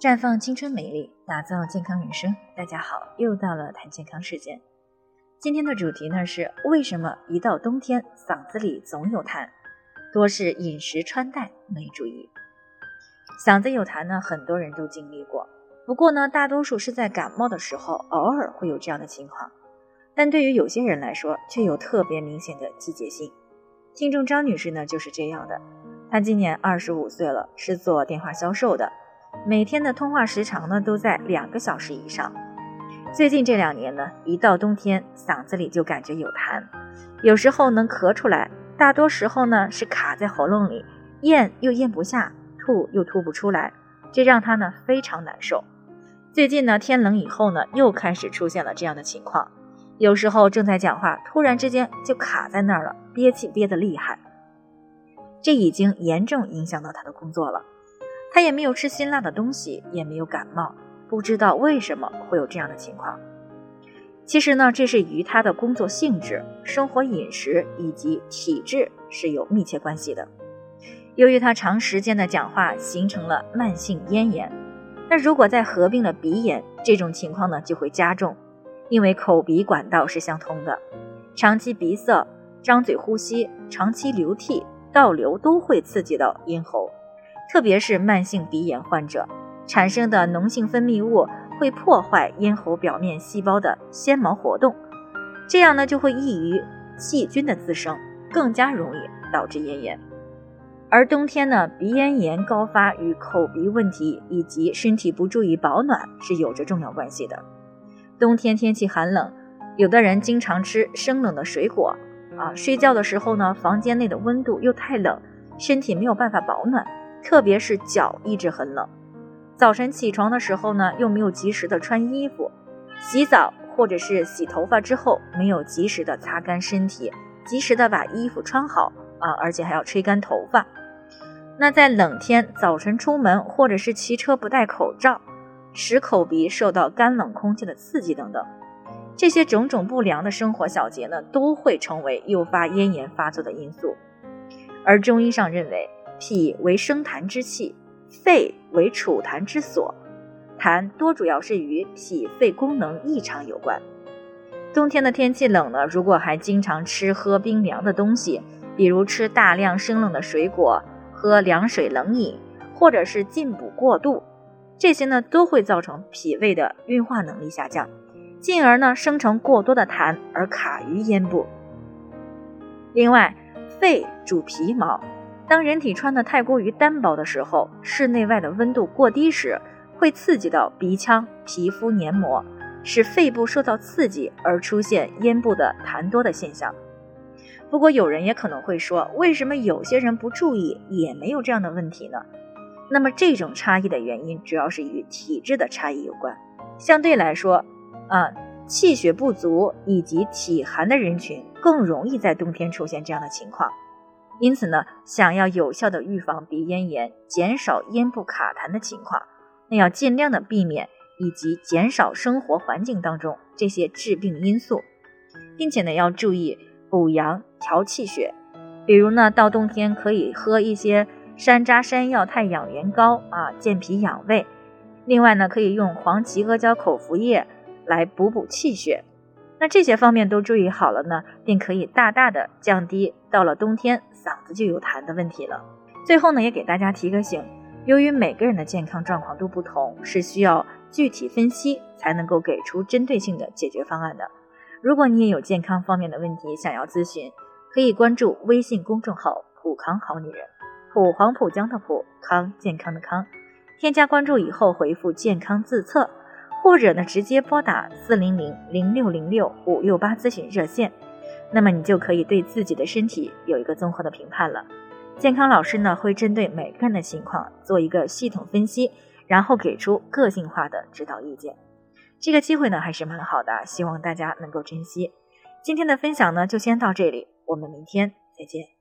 绽放青春美丽，打造健康人生。大家好，又到了谈健康时间。今天的主题呢是为什么一到冬天嗓子里总有痰，多是饮食穿戴没注意。嗓子有痰呢，很多人都经历过，不过呢，大多数是在感冒的时候，偶尔会有这样的情况。但对于有些人来说，却有特别明显的季节性。听众张女士呢就是这样的，她今年二十五岁了，是做电话销售的。每天的通话时长呢都在两个小时以上。最近这两年呢，一到冬天，嗓子里就感觉有痰，有时候能咳出来，大多时候呢是卡在喉咙里，咽又咽不下，吐又吐不出来，这让他呢非常难受。最近呢天冷以后呢，又开始出现了这样的情况，有时候正在讲话，突然之间就卡在那儿了，憋气憋得厉害，这已经严重影响到他的工作了。他也没有吃辛辣的东西，也没有感冒，不知道为什么会有这样的情况。其实呢，这是与他的工作性质、生活饮食以及体质是有密切关系的。由于他长时间的讲话，形成了慢性咽炎。那如果再合并了鼻炎，这种情况呢就会加重，因为口鼻管道是相通的，长期鼻塞、张嘴呼吸、长期流涕、倒流都会刺激到咽喉。特别是慢性鼻炎患者产生的脓性分泌物会破坏咽喉表面细胞的纤毛活动，这样呢就会易于细菌的滋生，更加容易导致咽炎。而冬天呢，鼻咽炎高发与口鼻问题以及身体不注意保暖是有着重要关系的。冬天天气寒冷，有的人经常吃生冷的水果啊，睡觉的时候呢，房间内的温度又太冷，身体没有办法保暖。特别是脚一直很冷，早晨起床的时候呢，又没有及时的穿衣服，洗澡或者是洗头发之后没有及时的擦干身体，及时的把衣服穿好啊，而且还要吹干头发。那在冷天早晨出门或者是骑车不戴口罩，使口鼻受到干冷空气的刺激等等，这些种种不良的生活小节呢，都会成为诱发咽炎发作的因素。而中医上认为。脾为生痰之器，肺为储痰之所，痰多主要是与脾肺功能异常有关。冬天的天气冷呢，如果还经常吃喝冰凉的东西，比如吃大量生冷的水果、喝凉水冷饮，或者是进补过度，这些呢都会造成脾胃的运化能力下降，进而呢生成过多的痰而卡于咽部。另外，肺主皮毛。当人体穿的太过于单薄的时候，室内外的温度过低时，会刺激到鼻腔、皮肤黏膜，使肺部受到刺激而出现咽部的痰多的现象。不过，有人也可能会说，为什么有些人不注意也没有这样的问题呢？那么，这种差异的原因主要是与体质的差异有关。相对来说，啊，气血不足以及体寒的人群更容易在冬天出现这样的情况。因此呢，想要有效的预防鼻咽炎，减少咽部卡痰的情况，那要尽量的避免以及减少生活环境当中这些致病因素，并且呢要注意补阳调气血，比如呢到冬天可以喝一些山楂山药太养元膏啊，健脾养胃。另外呢可以用黄芪阿胶口服液来补补气血。那这些方面都注意好了呢，便可以大大的降低到了冬天嗓子就有痰的问题了。最后呢，也给大家提个醒，由于每个人的健康状况都不同，是需要具体分析才能够给出针对性的解决方案的。如果你也有健康方面的问题想要咨询，可以关注微信公众号“普康好女人”，普黄浦江的普康健康的康，添加关注以后回复“健康自测”。或者呢，直接拨打四零零零六零六五六八咨询热线，那么你就可以对自己的身体有一个综合的评判了。健康老师呢会针对每个人的情况做一个系统分析，然后给出个性化的指导意见。这个机会呢还是蛮好的，希望大家能够珍惜。今天的分享呢就先到这里，我们明天再见。